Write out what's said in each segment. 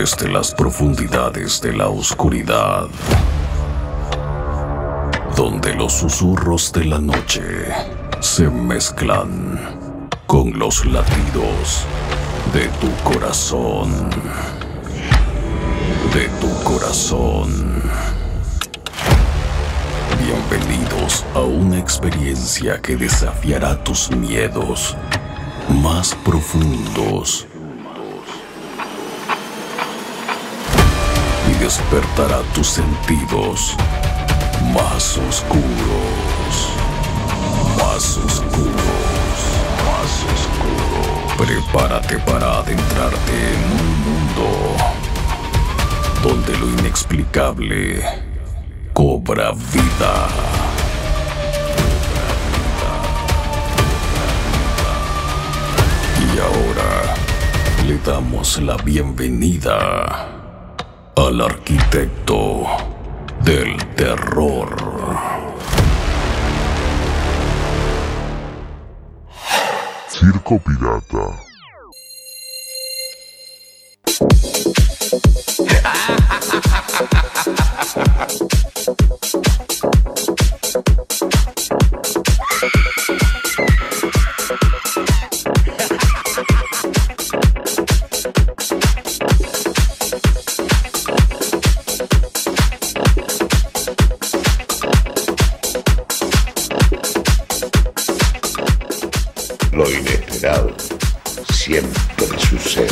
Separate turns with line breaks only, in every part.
Desde las profundidades de la oscuridad, donde los susurros de la noche se mezclan con los latidos de tu corazón, de tu corazón. Bienvenidos a una experiencia que desafiará tus miedos más profundos y despertará tus sentidos más oscuros, más oscuros, más oscuros. Prepárate para adentrarte en un mundo donde lo inexplicable cobra vida. Y ahora le damos la bienvenida al arquitecto del terror.
Circo Pirata.
Siempre sucede.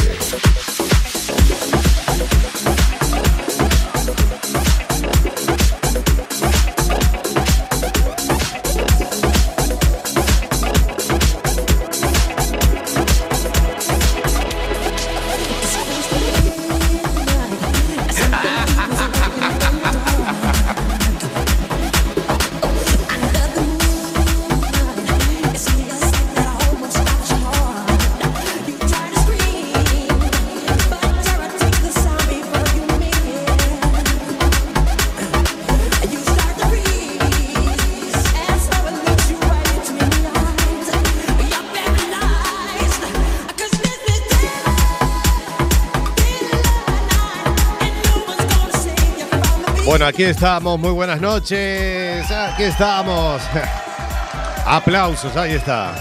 Bueno, aquí estamos, muy buenas noches. Aquí estamos. Aplausos, ahí está.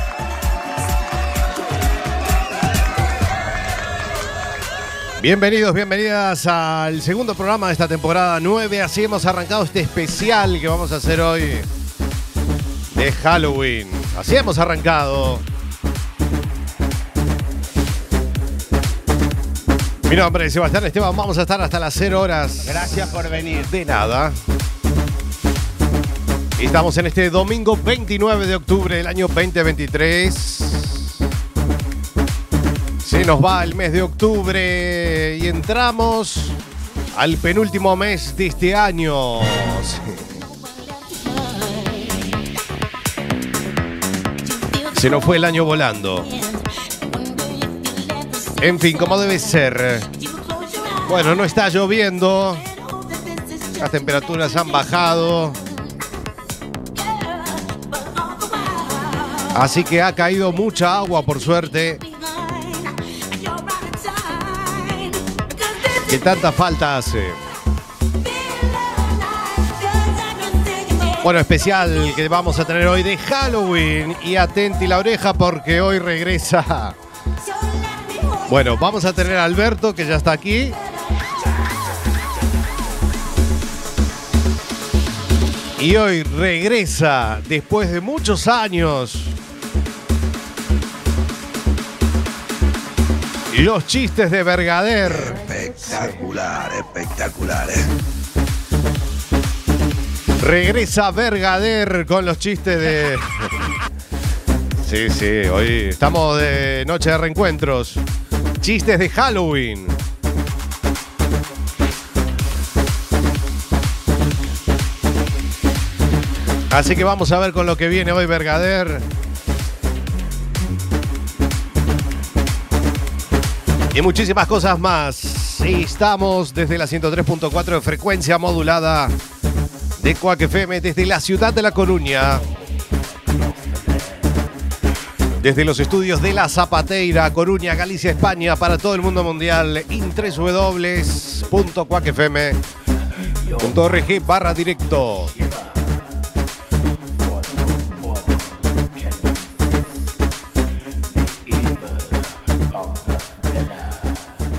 Bienvenidos, bienvenidas al segundo programa de esta temporada 9. Así hemos arrancado este especial que vamos a hacer hoy de Halloween. Así hemos arrancado. Mi nombre es Sebastián Esteban. Vamos a estar hasta las 0 horas.
Gracias por venir.
De nada. Estamos en este domingo 29 de octubre del año 2023. Se nos va el mes de octubre y entramos al penúltimo mes de este año. Se nos fue el año volando. En fin, como debe ser. Bueno, no está lloviendo. Las temperaturas han bajado. Así que ha caído mucha agua, por suerte. Que tanta falta hace. Bueno, especial que vamos a tener hoy de Halloween. Y atenti la oreja porque hoy regresa. Bueno, vamos a tener a Alberto que ya está aquí. Y hoy regresa después de muchos años. Los chistes de Vergader.
Espectacular, espectacular. ¿eh?
Regresa Vergader con los chistes de. Sí, sí, hoy estamos de noche de reencuentros. Chistes de Halloween. Así que vamos a ver con lo que viene hoy Vergader. Y muchísimas cosas más. Estamos desde la 103.4 de frecuencia modulada de Cuac FM desde la ciudad de La Coruña. Desde los estudios de La Zapateira, Coruña, Galicia, España, para todo el mundo mundial, in www.cuacfm.org barra directo.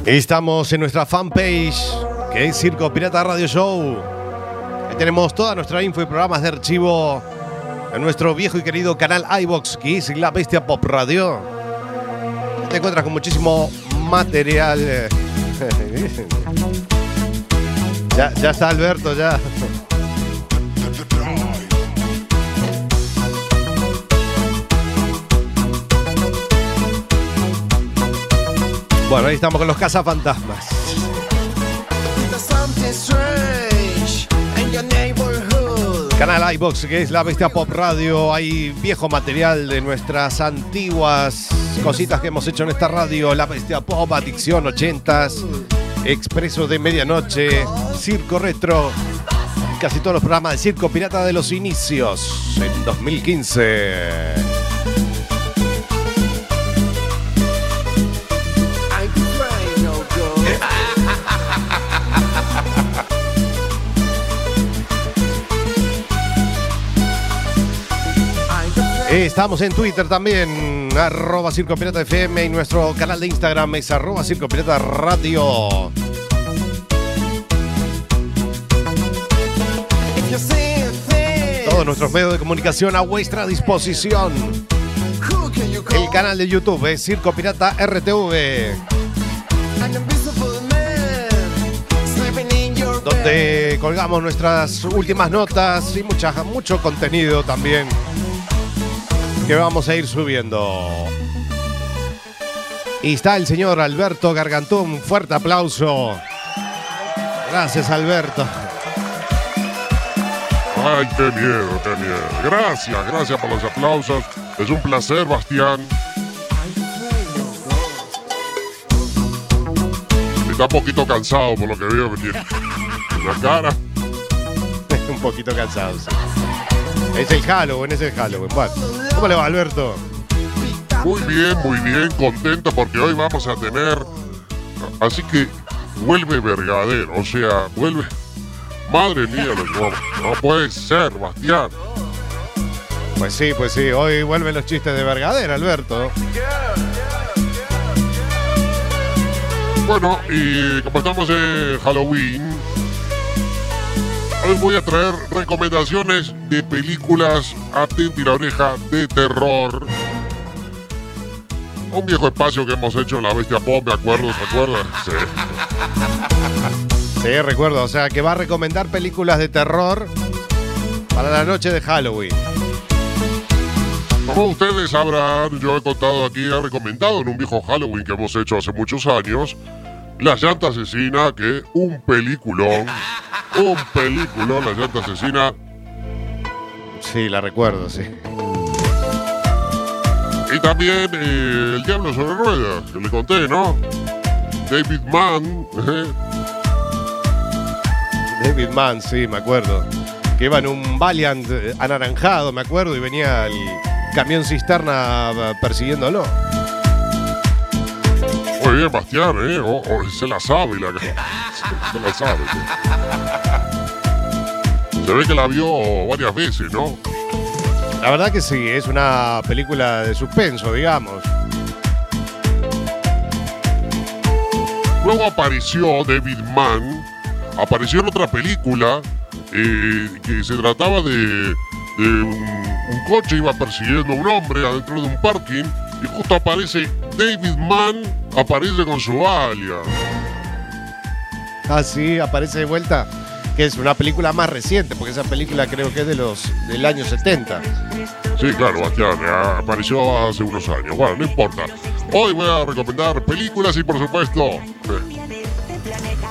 Estamos en nuestra fanpage, que es Circo Pirata Radio Show. Ahí tenemos toda nuestra info y programas de archivo nuestro viejo y querido canal iBox, que es La Bestia Pop Radio. Te encuentras con muchísimo material. ya, ya está Alberto, ya. Bueno, ahí estamos con los cazafantasmas. Canal iBox, que es la Bestia Pop Radio. Hay viejo material de nuestras antiguas cositas que hemos hecho en esta radio. La Bestia Pop, Adicción 80s, Expreso de Medianoche, Circo Retro. Casi todos los programas de Circo Pirata de los inicios en 2015. Estamos en Twitter también, arroba Circo Pirata FM y nuestro canal de Instagram es arroba Circo Pirata Radio. Todos nuestros medios de comunicación a vuestra disposición. El canal de YouTube es Circo Pirata RTV. Donde colgamos nuestras últimas notas y mucha, mucho contenido también que vamos a ir subiendo. Y está el señor Alberto Gargantón. Un fuerte aplauso. Gracias, Alberto.
Ay, qué miedo, qué miedo. Gracias, gracias por los aplausos. Es un placer, Bastián. Está un poquito cansado por lo que veo que tiene la cara.
un poquito cansado, sí. Es el Halloween, es el Halloween. Bueno, ¿cómo le va, Alberto?
Muy bien, muy bien, contento porque hoy vamos a tener. Así que vuelve Vergadero, o sea, vuelve. Madre mía, no, no puede ser, Bastián.
Pues sí, pues sí, hoy vuelven los chistes de Vergadero, Alberto.
Bueno, y como estamos en Halloween, Hoy voy a traer recomendaciones de películas atenti la oreja de terror. Un viejo espacio que hemos hecho en la Bestia Pop, me acuerdo, ¿se acuerdan? Sí.
Sí, recuerdo. O sea, que va a recomendar películas de terror para la noche de Halloween.
Como ustedes sabrán, yo he contado aquí, he recomendado en un viejo Halloween que hemos hecho hace muchos años, La llanta asesina, que un peliculón un película, La llanta asesina.
Sí, la recuerdo, sí.
Y también eh, El Diablo sobre Ruedas, que le conté, ¿no? David Mann. ¿eh?
David Mann, sí, me acuerdo. Que iba en un Valiant eh, anaranjado, me acuerdo, y venía el camión cisterna persiguiéndolo.
Muy bien, Bastián, ¿eh? Oh, oh, se la sabe la Se la sabe. Se ve que la vio varias veces, ¿no?
La verdad que sí, es una película de suspenso, digamos.
Luego apareció David Mann, apareció en otra película eh, que se trataba de, un, coche iba persiguiendo a un hombre adentro de un parking y justo aparece David Mann, aparece con su alias.
Ah, sí, aparece de vuelta que es una película más reciente, porque esa película creo que es de los del año 70.
Sí, claro, Bastián, apareció hace unos años. Bueno, no importa. Hoy voy a recomendar películas y por supuesto,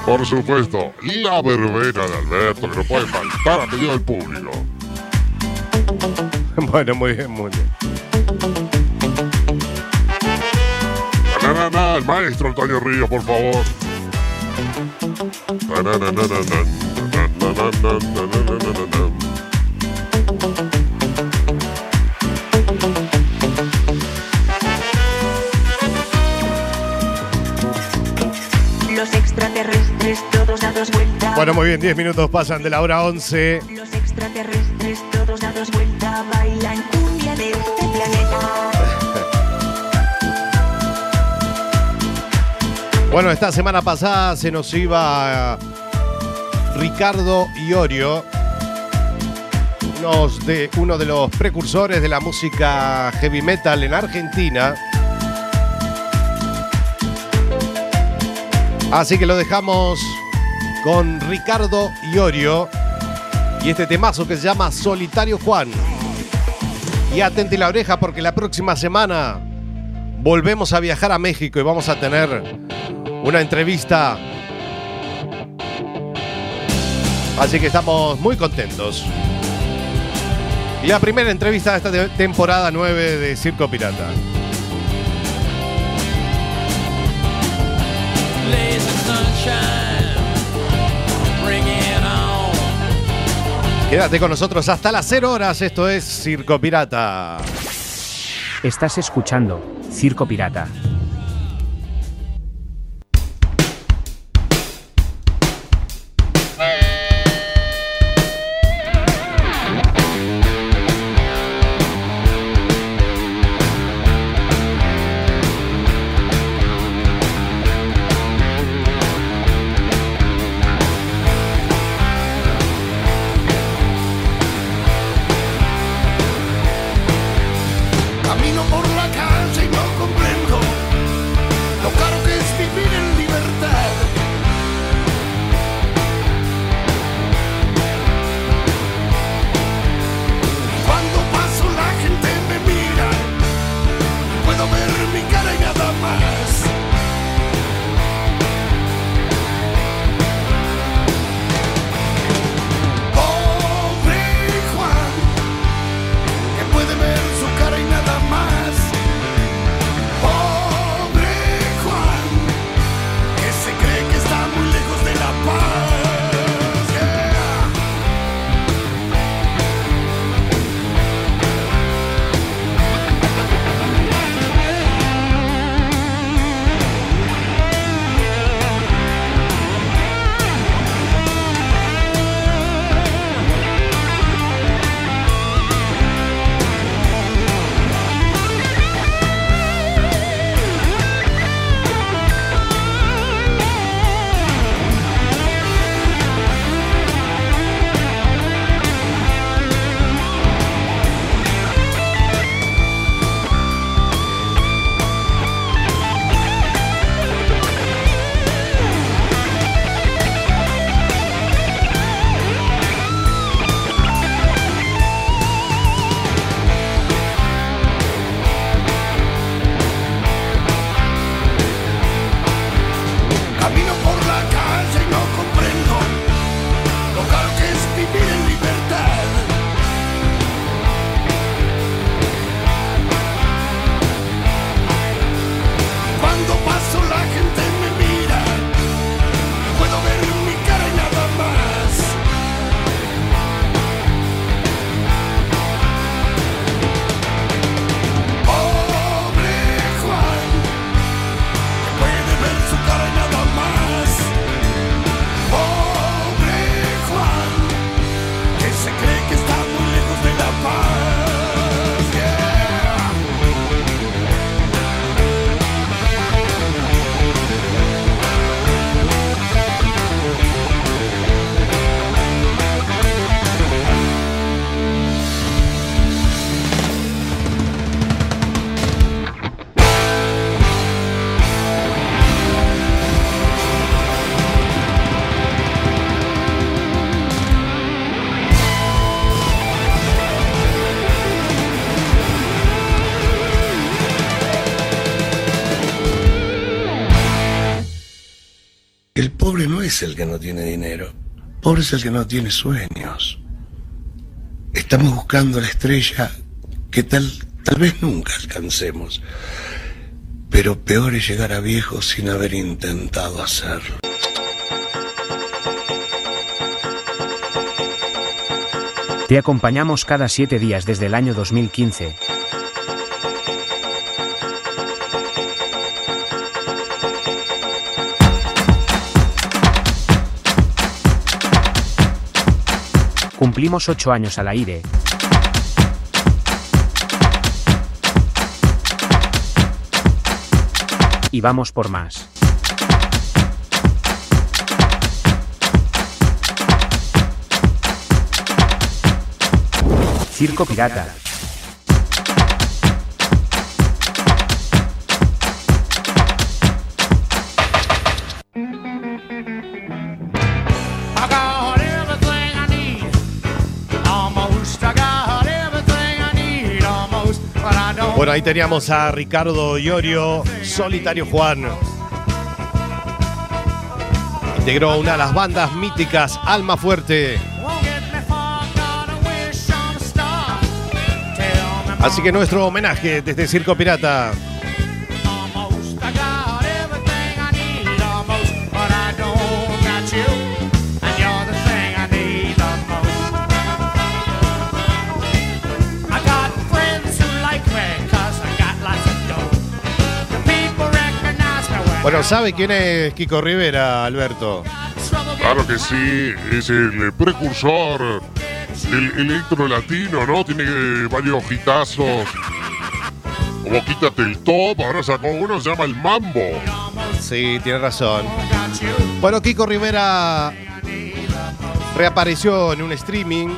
por supuesto, La Verbena de Alberto, que no puede faltar a pedido del público.
Bueno, muy bien, muy bien.
Na, na, el maestro Antonio Río, por favor. Los extraterrestres todos a dos vueltas.
Bueno, muy bien, 10 minutos pasan de la hora 11.
Los extraterrestres.
Bueno, esta semana pasada se nos iba Ricardo Iorio, uno de los precursores de la música heavy metal en Argentina. Así que lo dejamos con Ricardo Iorio y este temazo que se llama Solitario Juan. Y atente la oreja porque la próxima semana volvemos a viajar a México y vamos a tener una entrevista. Así que estamos muy contentos. Y la primera entrevista de esta te- temporada 9 de Circo Pirata. Quédate con nosotros hasta las 0 horas. Esto es Circo Pirata.
Estás escuchando Circo Pirata.
Es el que no tiene dinero, pobre es el que no tiene sueños. Estamos buscando la estrella que tal, tal vez nunca alcancemos, pero peor es llegar a viejo sin haber intentado hacerlo.
Te acompañamos cada siete días desde el año 2015.
Cumplimos 8 años al aire. Y vamos por más. Circo Pirata.
Bueno, ahí teníamos a Ricardo Iorio, Solitario Juan. Integró una de las bandas míticas, Alma Fuerte. Así que nuestro homenaje desde Circo Pirata. Bueno, ¿sabe quién es Kiko Rivera, Alberto?
Claro que sí, es el precursor del electro latino, ¿no? Tiene eh, varios hitazos. Como Quítate el top, ahora sacó uno, se llama El Mambo.
Sí, tiene razón. Bueno, Kiko Rivera reapareció en un streaming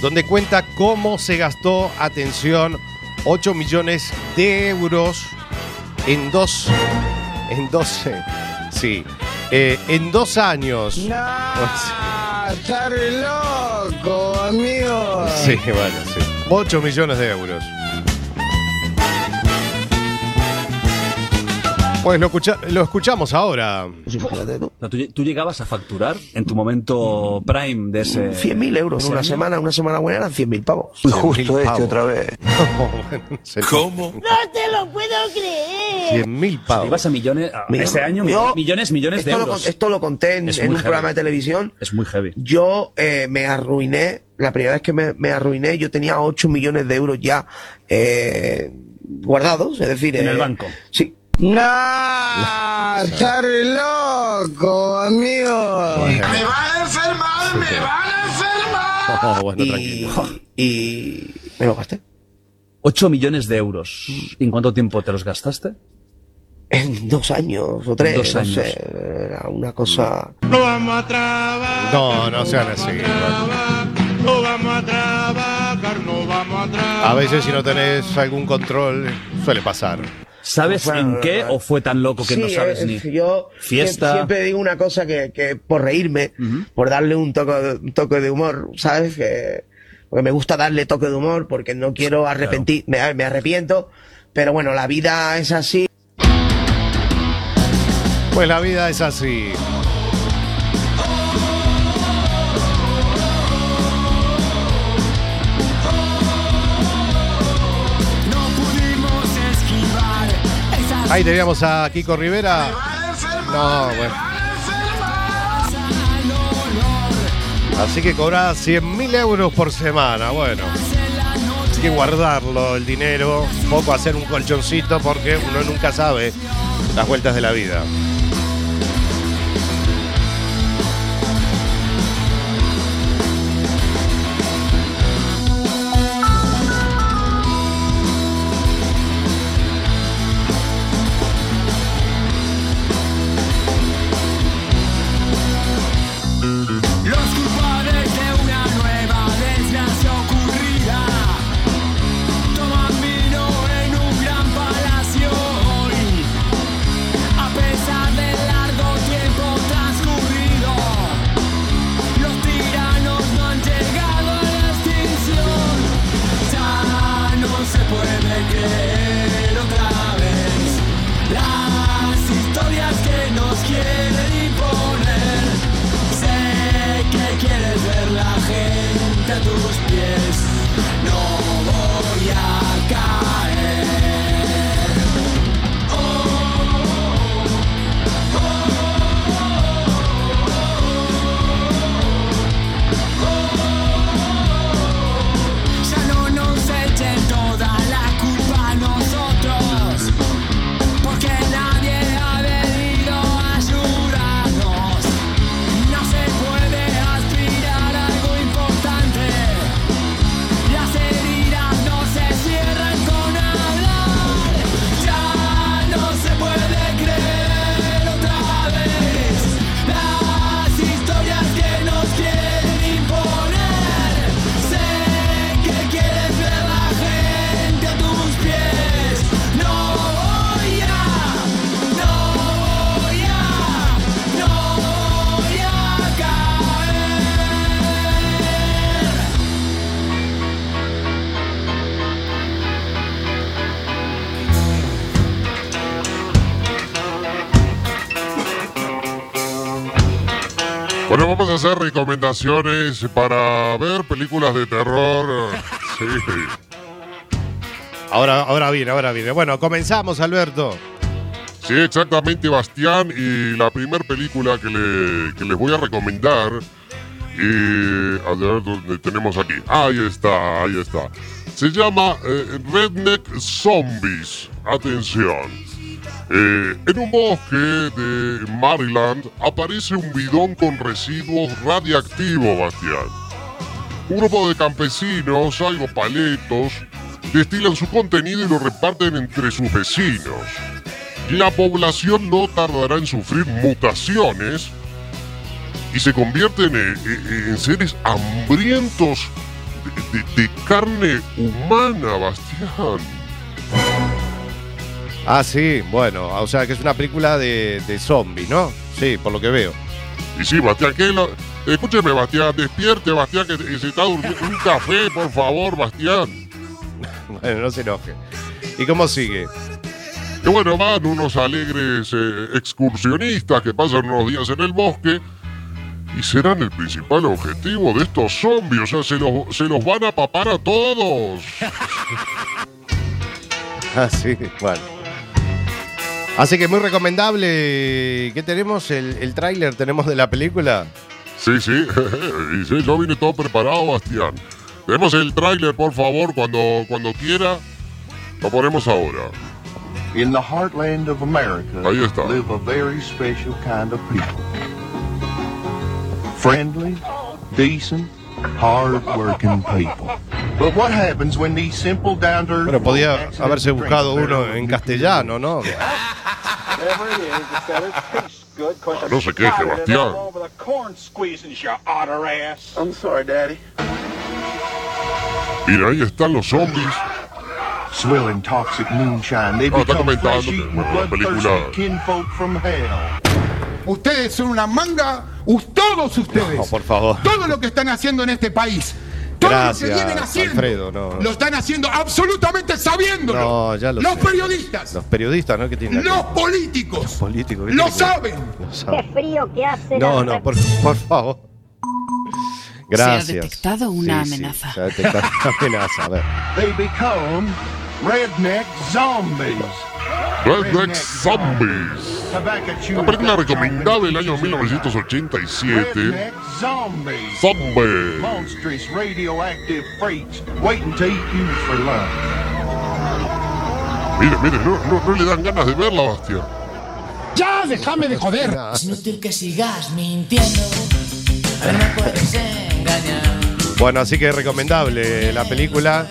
donde cuenta cómo se gastó, atención, 8 millones de euros en dos, en 12, sí, eh, en dos años.
¡Está re loco, amigo!
Sí, bueno, sí. 8 millones de euros. Pues lo, escucha- lo escuchamos ahora.
¿tú, tú llegabas a facturar en tu momento prime de ese.
100.000 euros una
año?
semana, una semana buena eran 100.000 pavos.
Justo este
otra vez.
¿Cómo?
No te lo puedo creer.
100 mil pavos.
Ibas a millones. a-
Mira,
ese año,
yo-
millones, millones de
lo,
euros.
esto lo conté en, un
heavy.
programa de televisión.
Es muy heavy.
Yo eh, me arruiné, la primera vez que me, me arruiné, yo tenía 8 millones de euros ya eh, guardados, es decir...
En el
eh,
banco.
Sí.
¡No! ¡Está re loco, amigo!
Bueno.
¡Me van a enfermar! ¡Me van a enfermar!
Oh, bueno,
y,
tranquilo.
y me lo gasté.
8 millones de euros. ¿En cuánto tiempo te los gastaste?
En dos años o tres,
Dos
no
años.
sé, era una cosa...
¡No vamos a trabajar!
No, no sean así.
¡No vamos a trabajar! ¡No vamos a trabajar!
A veces si no tenés algún control, suele pasar.
¿Sabes
Bueno,
en qué o fue tan loco que no sabes
eh,
ni?
Yo
Fiesta.
siempre digo una cosa que, que por reírme, por darle un toque, de- un toque de humor, ¿sabes? Que, porque me gusta darle toque de humor porque no quiero arrepentir, me, me arrepiento, pero bueno, la vida es así.
Pues la vida es así. Ahí teníamos a Kiko Rivera. No, bueno. Así que cobra 100 mil euros por semana. Bueno, hay que guardarlo, el dinero. Un poco hacer un colchoncito porque uno nunca sabe las vueltas de la vida.
Quieres ver la gente a tus pies. No voy a
hacer recomendaciones para ver películas de terror. Sí.
Ahora, ahora viene, ahora viene. Bueno, comenzamos, Alberto.
Sí, exactamente, Bastián. Y la primera película que, le- que les voy a recomendar. eh, a ver dónde tenemos aquí. Ahí está, ahí está. Se llama eh, Redneck Zombies. Atención. Eh, en un bosque de Maryland aparece un bidón con residuos radiactivos, Bastián. Un grupo de campesinos, algo paletos, destilan su contenido y lo reparten entre sus vecinos. La población no tardará en sufrir mutaciones y se convierten en, seres hambrientos de, de- de carne humana, Bastián.
Ah, sí, bueno, o sea que es una película de, de zombies, ¿no? Sí, por lo que veo.
Y sí, Bastián, que lo- escúcheme, Bastián, despierte, Bastián, que se está durmiendo. Un café, por favor, Bastián.
Bueno, no se enoje. ¿Y cómo sigue?
Y bueno, van unos alegres eh, excursionistas que pasan unos días en el bosque y serán el principal objetivo de estos zombies. O sea, se los, se los van a papar a todos.
Ah, sí, bueno. Así que muy recomendable. ¿Qué tenemos? ¿El, el tráiler tenemos de la película?
Sí, sí. y sí, yo vine todo preparado, Bastián. Tenemos el tráiler, por favor, cuando, cuando quiera. Lo ponemos ahora.
In the heartland of America
Ahí está.
live a very special kind of people. Friendly, decent, hard-working people. But what happens when these simple down-to-earth
Bueno, podía haberse buscado uno en castellano, ¿no?
Whatever it is, it better taste good. 'cause
No se queje,
I'm tired of
Bastián.
all over the corn squeezing your otter ass. I'm sorry, Daddy.
Mira, ahí están los zombies.
Swilling toxic moonshine, they
No, está
become
la película-
bloodthirsty kinfolk from hell.
Ustedes son una manga, todos ustedes.
No, por favor.
Todo lo que están haciendo en este país. Todo lo
Gracias,
que vienen haciendo.
Alfredo, no.
Lo están haciendo absolutamente sabiéndolo.
No, ya lo
Los
sé.
periodistas,
Los periodistas, ¿no? ¿Qué tienen que
los políticos,
políticos? ¿qué
lo
que
saben.
Qué frío que hace.
No,
la
no, por, por favor. Gracias.
detectado una
Sí, sí,
amenaza.
se ha detectado una amenaza. A ver.
They become redneck zombies.
Redneck Zombies. Una película recomendada del año 1987.
Redneck zombies.
Zombies.
Monstrous radioactive freaks waiting to eat you for lunch.
Mire, mire, no, no, no le dan ganas de verla, Bastián.
Ya, déjame de joder.
Es inútil que sigas mintiendo. No me puedes engañar.
Bueno, así que recomendable la película.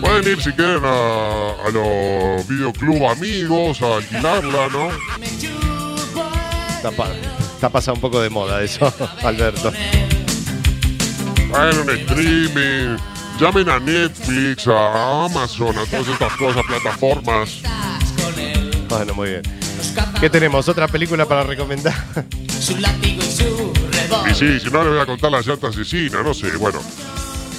Pueden ir si quieren a, a los videoclub amigos a alquilarla, ¿no?
Está, pa- está pasando un poco de moda eso, Alberto.
Hagan un streaming. Llamen a Netflix, a Amazon, a todas estas cosas, plataformas.
Bueno, muy bien. ¿Qué tenemos? ¿Otra película para recomendar?
Y
sí, si no le voy a contar la llanta asesina, no sé, bueno.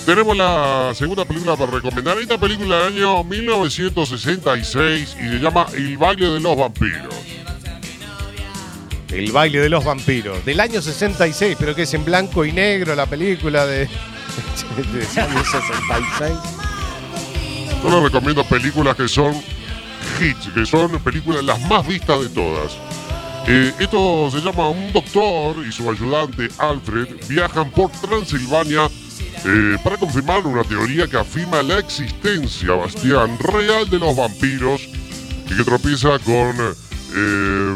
Tenemos la segunda película para recomendar. Esta película del año 1966 y se llama El baile de los vampiros.
El baile de los vampiros. Del año 66, pero que es en blanco y negro la película de. de año 66.
Yo les recomiendo películas que son hits, que son películas las más vistas de todas. Eh, esto se llama Un doctor y su ayudante Alfred viajan por Transilvania eh, para confirmar una teoría que afirma la existencia, Bastián, real de los vampiros y que tropieza con... eh,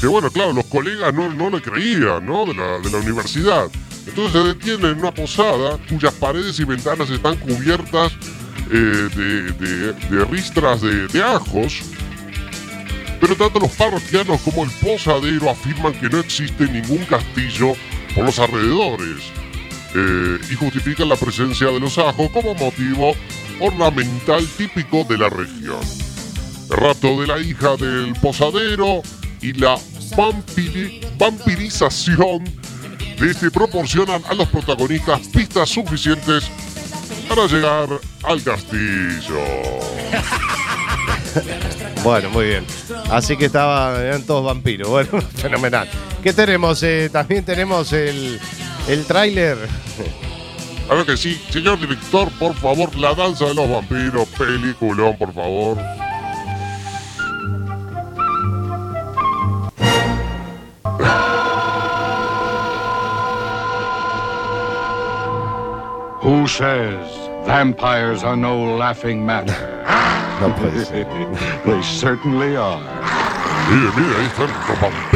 que bueno, claro, los colegas no, no le creían, ¿no? De la, de la universidad. Entonces se detienen en una posada cuyas paredes y ventanas están cubiertas eh, de ristras de, de ajos. Pero tanto los parroquianos como el posadero afirman que no existe ningún castillo por los alrededores eh, y justifican la presencia de los ajos como motivo ornamental típico de la región. El rapto de la hija del posadero y la vampiri- vampirización de este proporcionan a los protagonistas pistas suficientes para llegar al castillo.
Bueno, muy bien. Así que estaban, todos vampiros. Bueno, fenomenal. ¿Qué tenemos? Eh, también tenemos el, el tráiler.
Claro que sí. Señor director, por favor, La Danza de los Vampiros, peliculón, por favor.
Who says vampires are no laughing matter?
No
they certainly are.
Mire, mire, ahí están los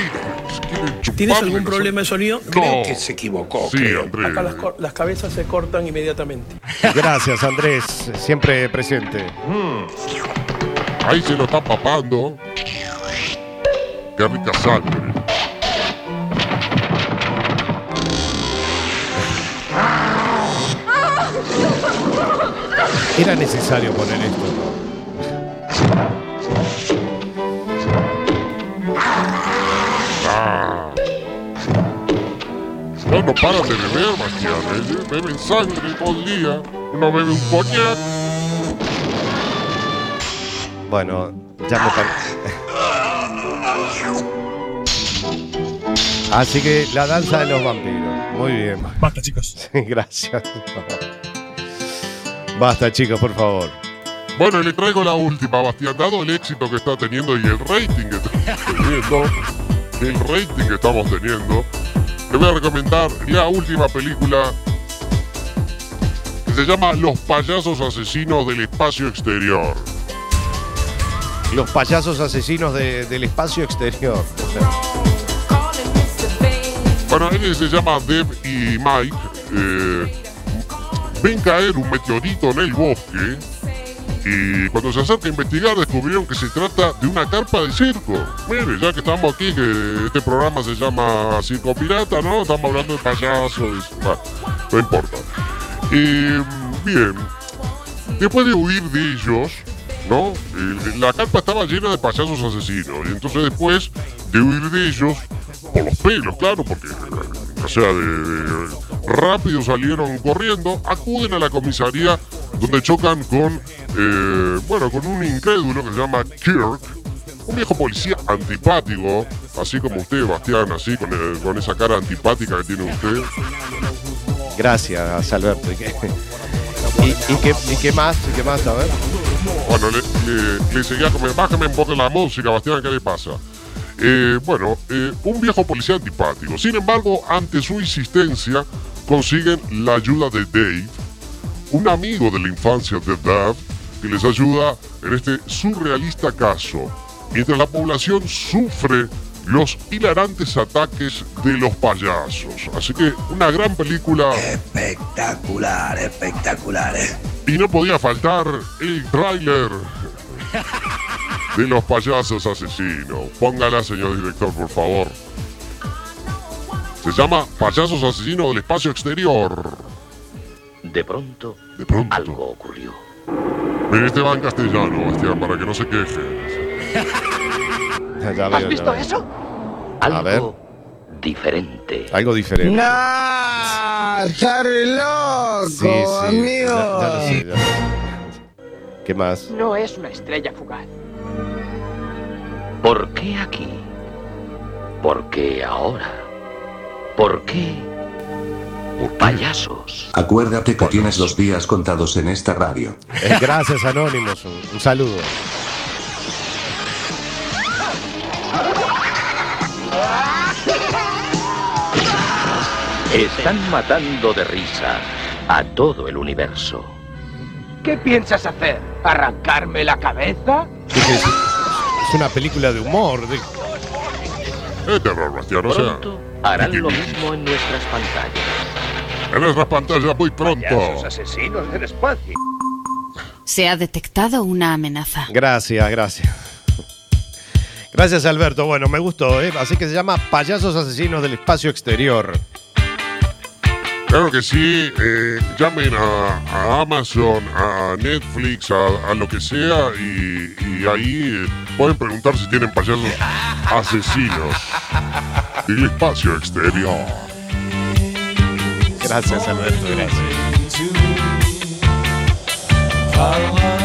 ¿Tienes algún problema de sonido?
No.
que se equivocó.
Sí,
creo.
Andrés.
Acá las, las cabezas se cortan inmediatamente.
Gracias, Andrés. Siempre presente.
Ahí se lo está papando. Qué rica sangre.
Era necesario poner esto. No,
no paran de beber, Bastián. ¿eh? Beben sangre todo el día. Uno bebe un coñac.
Bueno, ya me parece. Así que la danza de los vampiros. Muy bien.
Basta, chicos.
Sí, gracias. Basta, chicos, por favor.
Bueno, le traigo la última, Bastián. Dado el éxito que está teniendo y el rating que estamos teniendo, el rating que estamos teniendo, le voy a recomendar la última película que se llama Los payasos asesinos del espacio exterior.
Los payasos asesinos de- del espacio exterior.
Bueno, él se llama Deb y Mike. eh, ven caer un meteorito en el bosque. Y cuando se acerca a investigar, descubrieron que se trata de una carpa de circo. Mire, ya que estamos aquí, que este programa se llama Circo Pirata, ¿no? Estamos hablando de payasos. Bueno, no importa. Y bien, después de huir de ellos, ¿no? Eh, La carpa estaba llena de payasos asesinos. Y entonces después de huir de ellos, por los pelos, claro, porque, o sea, de, de- rápido salieron corriendo, acuden a la comisaría donde chocan con, eh, bueno, con un incrédulo que se llama Kirk, un viejo policía antipático, así como usted, Bastián, así con, eh, con esa cara antipática que tiene usted.
gracias, Alberto. ¿Y y qué, y qué más? ¿Y qué más? A ver.
Bueno, le, le- le seguía como, bájame un poco la música, Bastián, ¿qué le pasa? Eh, bueno, eh, un viejo policía antipático. Sin embargo, ante su insistencia, consiguen la ayuda de Dave, un amigo de la infancia de Dave, que les ayuda en este surrealista caso, mientras la población sufre los hilarantes ataques de los payasos. Así que una gran película
Espectacular, espectacular. ¿eh?
y no podía faltar el tráiler de los payasos asesinos. Póngala, señor director, por favor. Se llama Payasos Asesinos del Espacio Exterior.
De pronto,
De pronto.
algo ocurrió.
Mire, este va en castellano, Bastián, para que no se queje.
Ya veo, ya veo.
eso?
A ver.
Algo diferente.
Algo diferente.
¡Nah! ¡Está re loco,
Sí, sí.
amigo!
Ya, ya lo sé, ya. ¿Qué más?
No es una estrella fugaz.
¿Por qué aquí? ¿Por qué ahora? ¿Por qué? Payasos.
Acuérdate que tienes los días contados en esta radio.
Eh, gracias, Anónimos. Un, un saludo.
Están matando de risa a todo el universo.
¿Qué piensas hacer? ¿Arrancarme la cabeza?
Es, es una película de humor. de-
sea.
Pronto harán lo mismo en nuestras pantallas.
En nuestras pantallas muy pronto.
asesinos del espacio.
Se ha detectado una amenaza.
Gracias, gracias. Gracias, Alberto. Bueno, me gustó, ¿eh? Así que se llama Payasos Asesinos del Espacio Exterior.
Claro que sí, eh, llamen a, a Amazon, a Netflix, a, a lo que sea y, y ahí eh, pueden preguntar si tienen payasos asesinos del espacio exterior.
Gracias, Alberto. Gracias.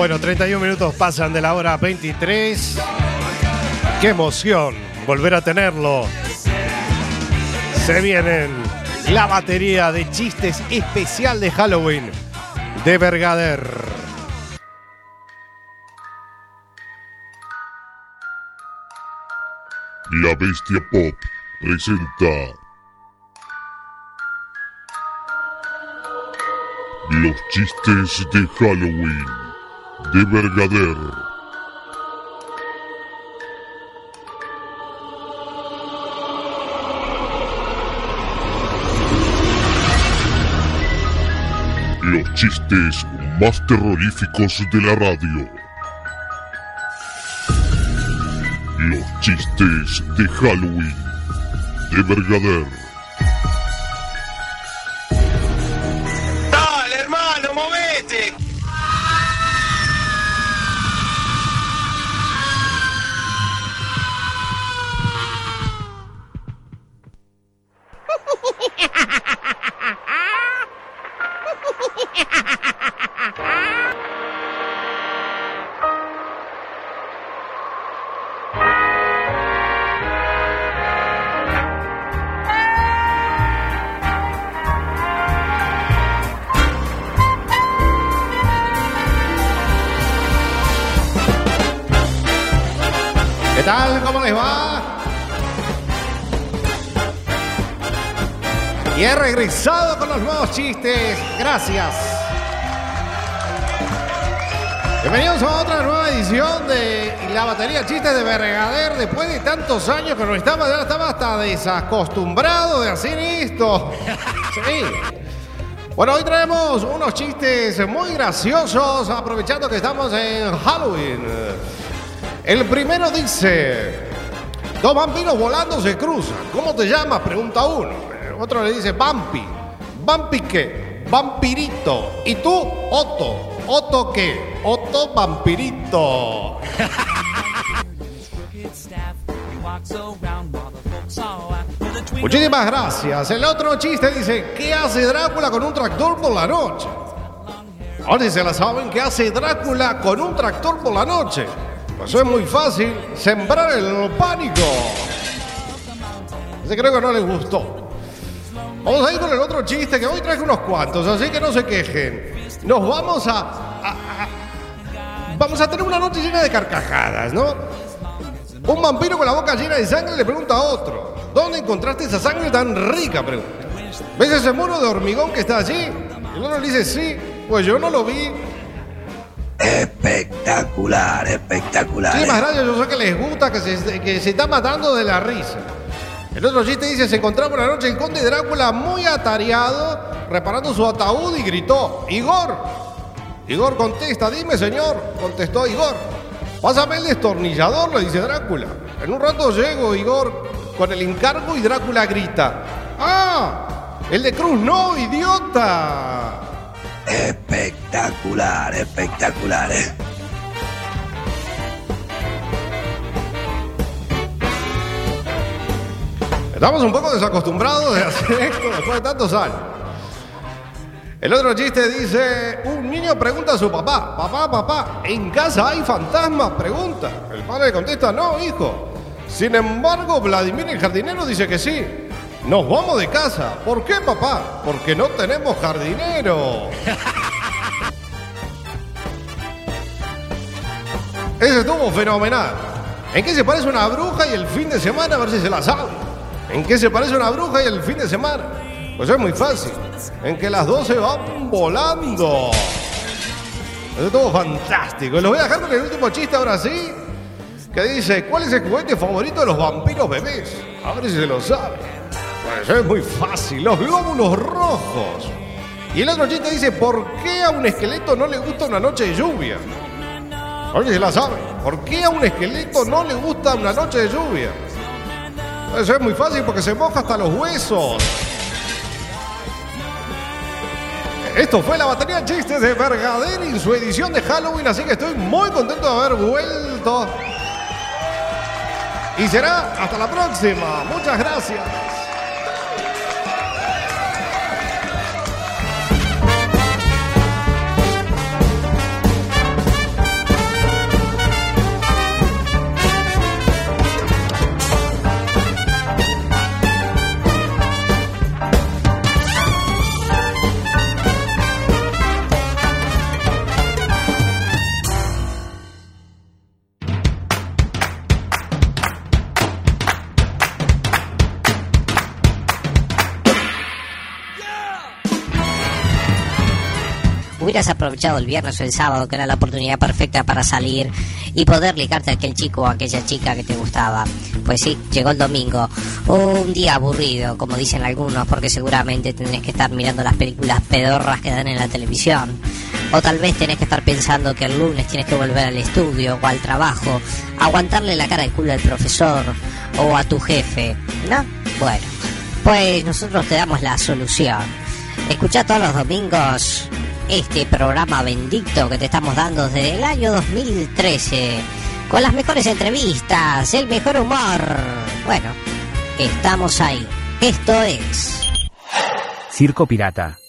Bueno, 31 minutos pasan de la hora 23. Qué emoción volver a tenerlo. Se vienen la batería de chistes especial de Halloween de Bergader.
La Bestia Pop presenta Los chistes de Halloween de Bergader. Los chistes más terroríficos de la radio. Los chistes de Halloween de Bergader.
Los chistes. Gracias. Bienvenidos a otra nueva edición de la batería chistes de Bergader. Después de tantos años que no estaba, ya estaba hasta desacostumbrado de hacer esto. Sí. Bueno, hoy traemos unos chistes muy graciosos, aprovechando que estamos en Halloween. El primero dice, dos vampiros volando se cruzan. ¿Cómo te llamas? Pregunta uno. Otro le dice, Vampi. ¿Vampi qué? Vampirito. ¿Y tú? Otto. ¿Otto qué? Otto Vampirito. Muchísimas gracias. El otro chiste dice, ¿qué hace Drácula con un tractor por la noche? Ahora si se la saben, ¿qué hace Drácula con un tractor por la noche? Pues es muy fácil, sembrar el pánico. Ese creo que no les gustó. Vamos a ir con el otro chiste que hoy traje unos cuantos, así que no se quejen. Nos vamos a, a- a- vamos a tener una noche llena de carcajadas, ¿no? Un vampiro con la boca llena de sangre le pregunta a otro, ¿dónde encontraste esa sangre tan rica? Pregunta. ¿Ves ese muro de hormigón que está allí? El otro le dice, sí, pues yo no lo vi.
Espectacular, espectacular.
Sí, más gracias, yo sé que les gusta, que se, que se está matando de la risa. El otro chiste dice, se encontraba una noche el conde Drácula muy atareado, reparando su ataúd y gritó, Igor. Igor contesta, dime señor, contestó Igor. Pásame el destornillador, le dice Drácula. En un rato llego, Igor, con el encargo y Drácula grita, ¡Ah! El de Cruz no, idiota.
Espectacular, espectacular.
Estamos un poco desacostumbrados de hacer esto después de tantos años. El otro chiste dice, un niño pregunta a su papá, papá, papá, ¿en casa hay fantasmas? Pregunta. El padre le contesta, no, hijo. Sin embargo, Vladimir el jardinero dice que sí. Nos vamos de casa. ¿Por qué, papá? Porque no tenemos jardinero. Ese estuvo fenomenal. ¿En qué se parece una bruja y el fin de semana? A ver si se la sabe. ¿En qué se parece una bruja y el fin de semana? Pues es muy fácil. En que las dos se van volando. Eso estuvo fantástico. Y Los voy a dejar con el último chiste ahora sí. Que dice, ¿cuál es el juguete favorito de los vampiros bebés? A ver si se lo sabe. Pues es muy fácil. Los glóbulos rojos. Y el otro chiste dice, ¿por qué a un esqueleto no le gusta una noche de lluvia? A ver si se la sabe. ¿Por qué a un esqueleto no le gusta una noche de lluvia? Eso es muy fácil porque se moja hasta los huesos. Esto fue la batería de chistes de Bergader en su edición de Halloween, así que estoy muy contento de haber vuelto. Y será hasta la próxima. Muchas gracias.
Hubieras aprovechado el viernes o el sábado, que era la oportunidad perfecta para salir y poder ligarte a aquel chico o a aquella chica que te gustaba. Pues sí, llegó el domingo. Un día aburrido, como dicen algunos, porque seguramente tendrás que estar mirando las películas pedorras que dan en la televisión. O tal vez tenés que estar pensando que el lunes tienes que volver al estudio o al trabajo, aguantarle la cara al culo al profesor o a tu jefe, ¿no? Bueno, pues nosotros te damos la solución. Escucha todos los domingos este programa bendito que te estamos dando desde el año 2013, con las mejores entrevistas, el mejor humor. Bueno, estamos ahí. Esto es...
Circo Pirata.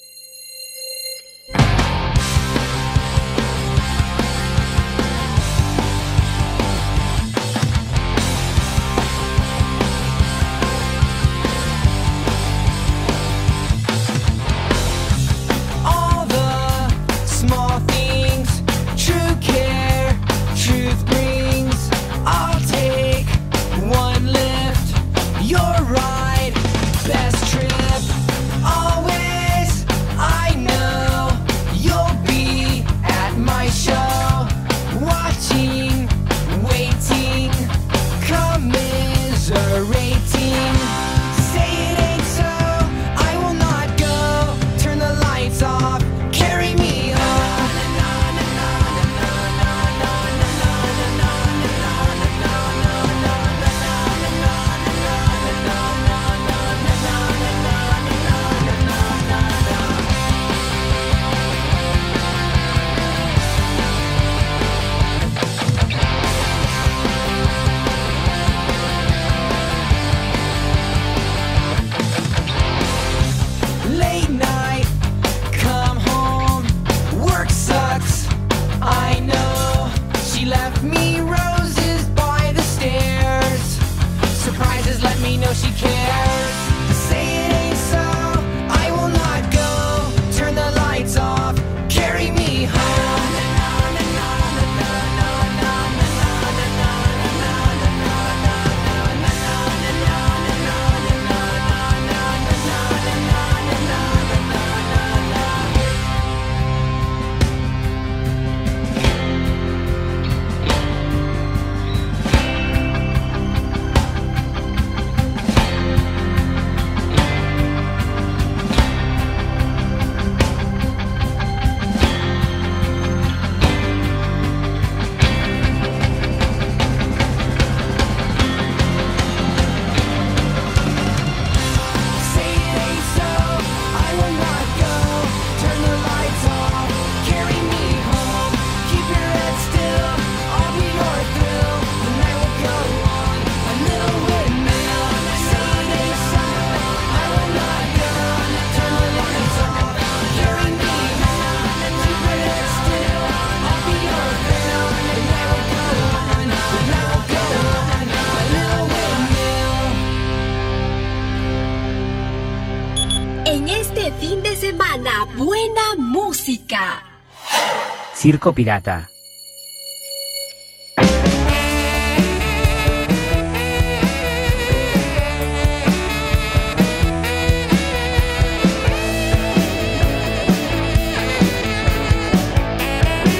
Circo Pirata.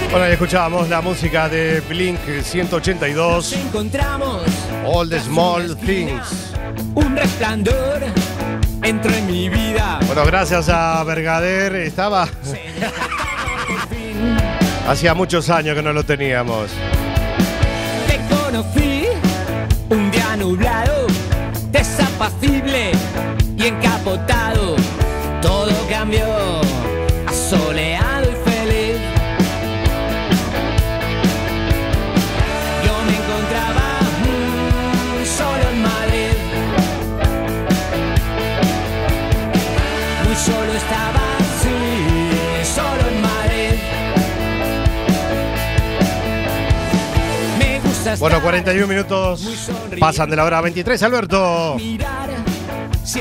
Bueno, y escuchábamos la música de Blink 182,
Encontramos
All the Small Things.
un resplandor entró en mi vida.
Bueno, gracias a Bergader, estaba. Hacía muchos años que no lo teníamos.
Te conocí un día nublado, desapacible y encapotado. Todo cambió,
Bueno, 41 minutos pasan de la hora 23, Alberto.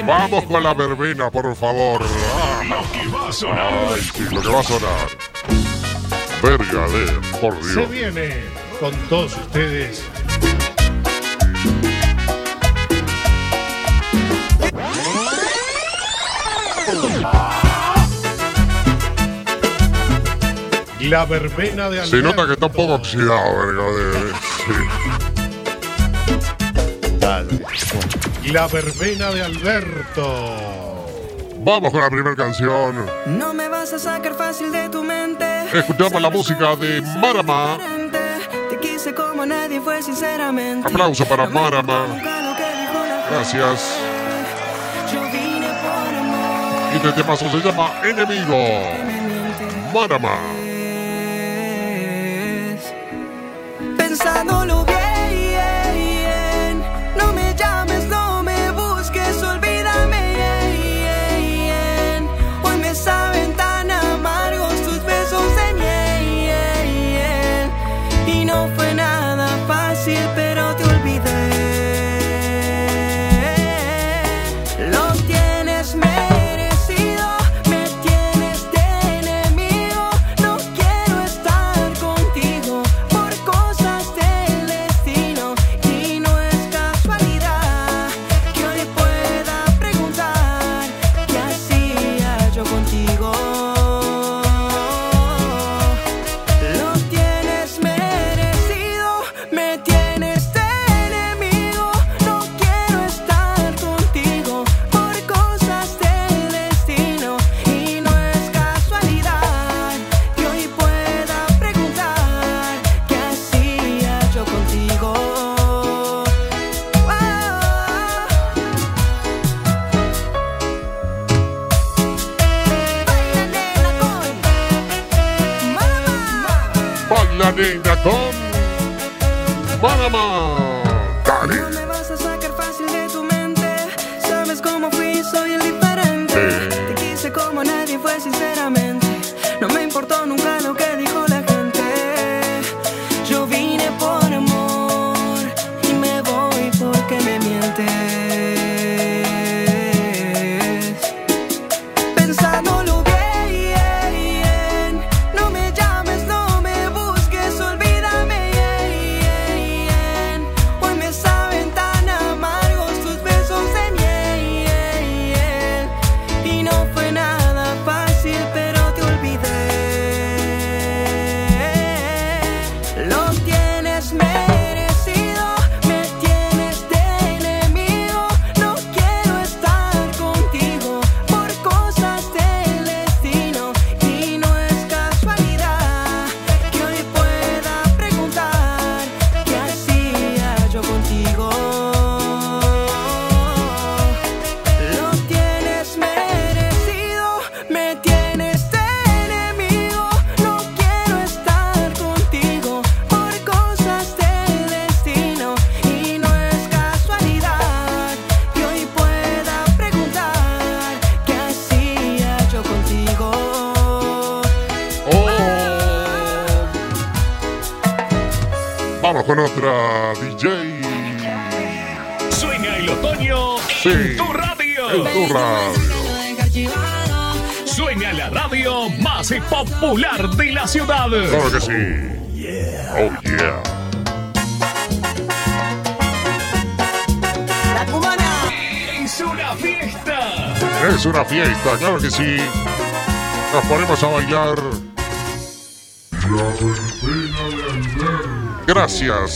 Vamos con la verbena, por favor. Ah. Lo que va a sonar. Sí, lo que va a sonar. Por Dios.
Se viene con todos ustedes. La verbena de Alberto.
Se nota que está un poco oxidado, Vergadero.
La verbena de Alberto.
Vamos con la primera canción.
No me vas a sacar fácil de tu mente.
Escuchamos la música de Marama.
Te quise como nadie fue sinceramente.
Aplauso para Marama. Gracias. Y este temazo se llama Enemigo. Marama.
popular de la ciudad.
Claro que sí. Oh, yeah.
La cubana.
Es una fiesta.
Es una fiesta, claro que sí. Nos ponemos a bailar. Gracias.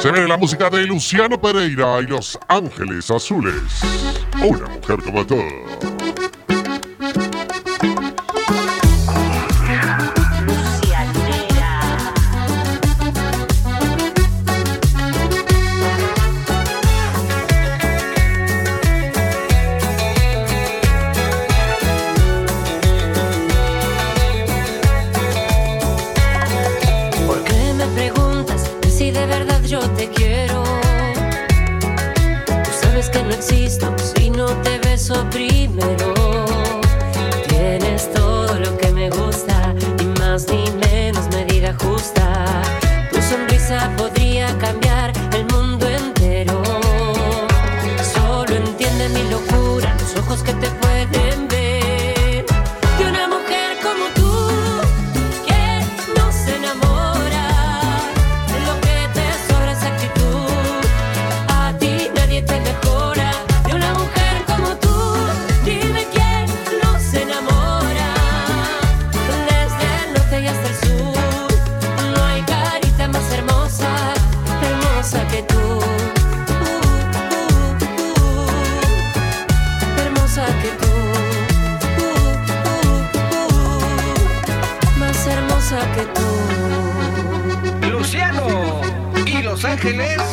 Se ve la música de Luciano Pereira y Los Ángeles Azules. Una mujer como tú.
Tu
sonrisa podría cambiar. ángeles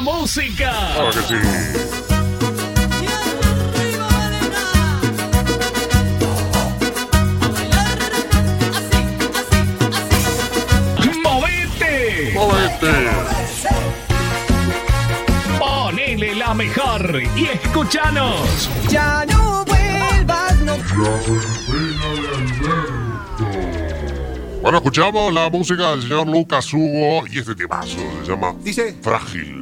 música.
Claro que sí.
Movete,
movete.
Ponele la mejor y escúchanos.
Ya no vuelvas, no.
Bueno, escuchamos la música del señor Lucas Hugo y este temazo se llama
Dice
Frágil.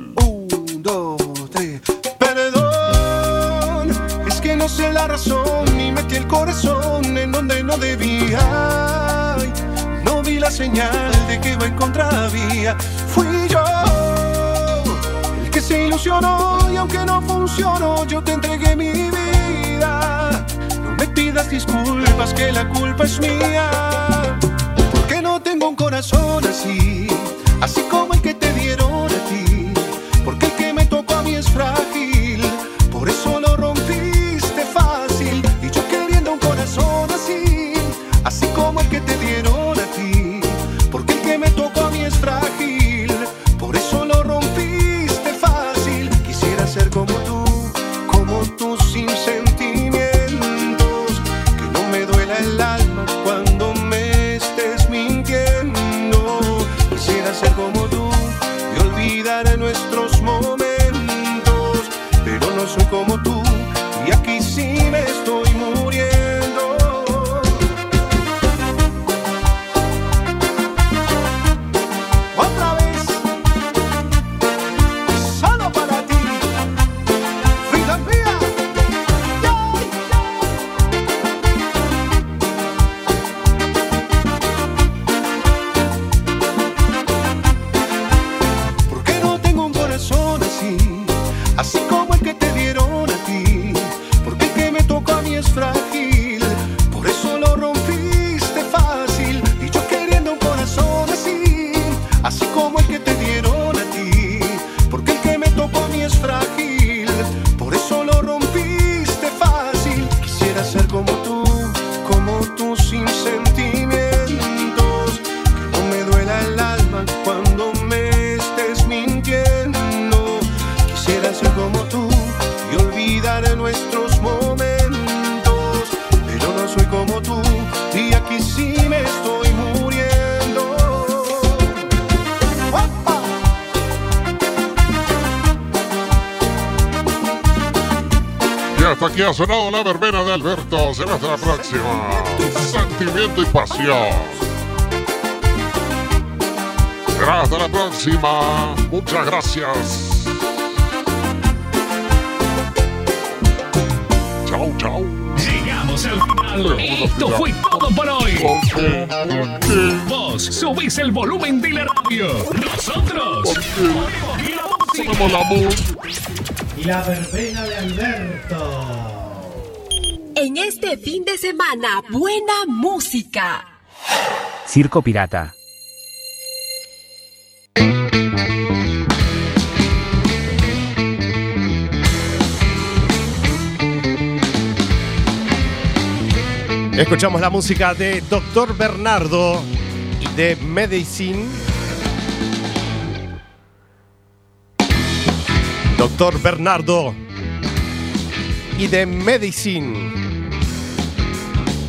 la razón y metí el corazón en donde no debía. No vi la señal de que iba en contravía. Fui yo el que se ilusionó y aunque no funcionó, yo te entregué mi vida. No me pidas disculpas que la culpa es mía. Porque no tengo un corazón así, así como el que te dieron
ha sonado la verbena de Alberto. Será hasta la próxima. Sentimiento y pasión. Será hasta la próxima. Muchas gracias. Chau, chau.
Llegamos al final. Esto fue todo por hoy. Vos subís el volumen de la radio. Nosotros ponemos la música.
Y la verbena de Alberto.
En este fin de semana, buena música.
Circo Pirata.
Escuchamos la música de Doctor Bernardo y de Medicine. Doctor Bernardo y de Medicine.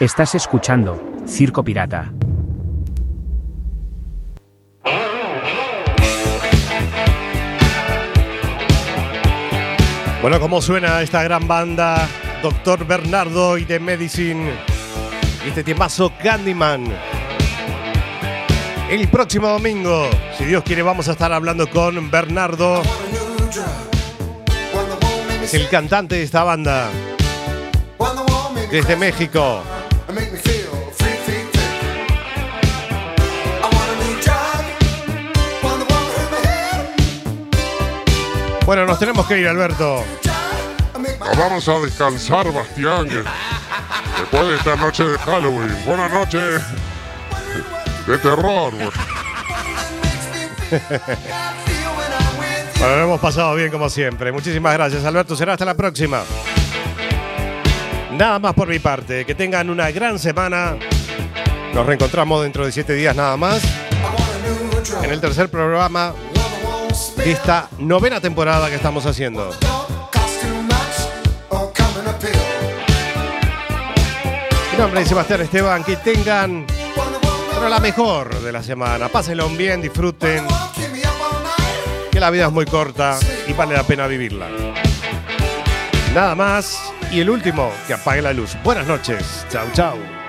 Estás escuchando Circo Pirata.
Bueno, ¿cómo suena esta gran banda? Doctor Bernardo y de Medicine. Y este tiemazo Candyman. El próximo domingo, si Dios quiere, vamos a estar hablando con Bernardo. El cantante de esta banda. Desde México. Bueno, nos tenemos que ir, Alberto.
Nos vamos a descansar, Bastián. Después de esta noche de Halloween. Buenas noches. De terror.
Bueno, lo hemos pasado bien como siempre. Muchísimas gracias, Alberto. Será hasta la próxima. Nada más por mi parte. Que tengan una gran semana. Nos reencontramos dentro de siete días nada más. En el tercer programa de esta novena temporada que estamos haciendo. Mi nombre es Sebastián Esteban. Que tengan la mejor de la semana. Pásenlo bien, disfruten. Que la vida es muy corta y vale la pena vivirla. Nada más. Y el último, que apague la luz. Buenas noches. Chau, chau.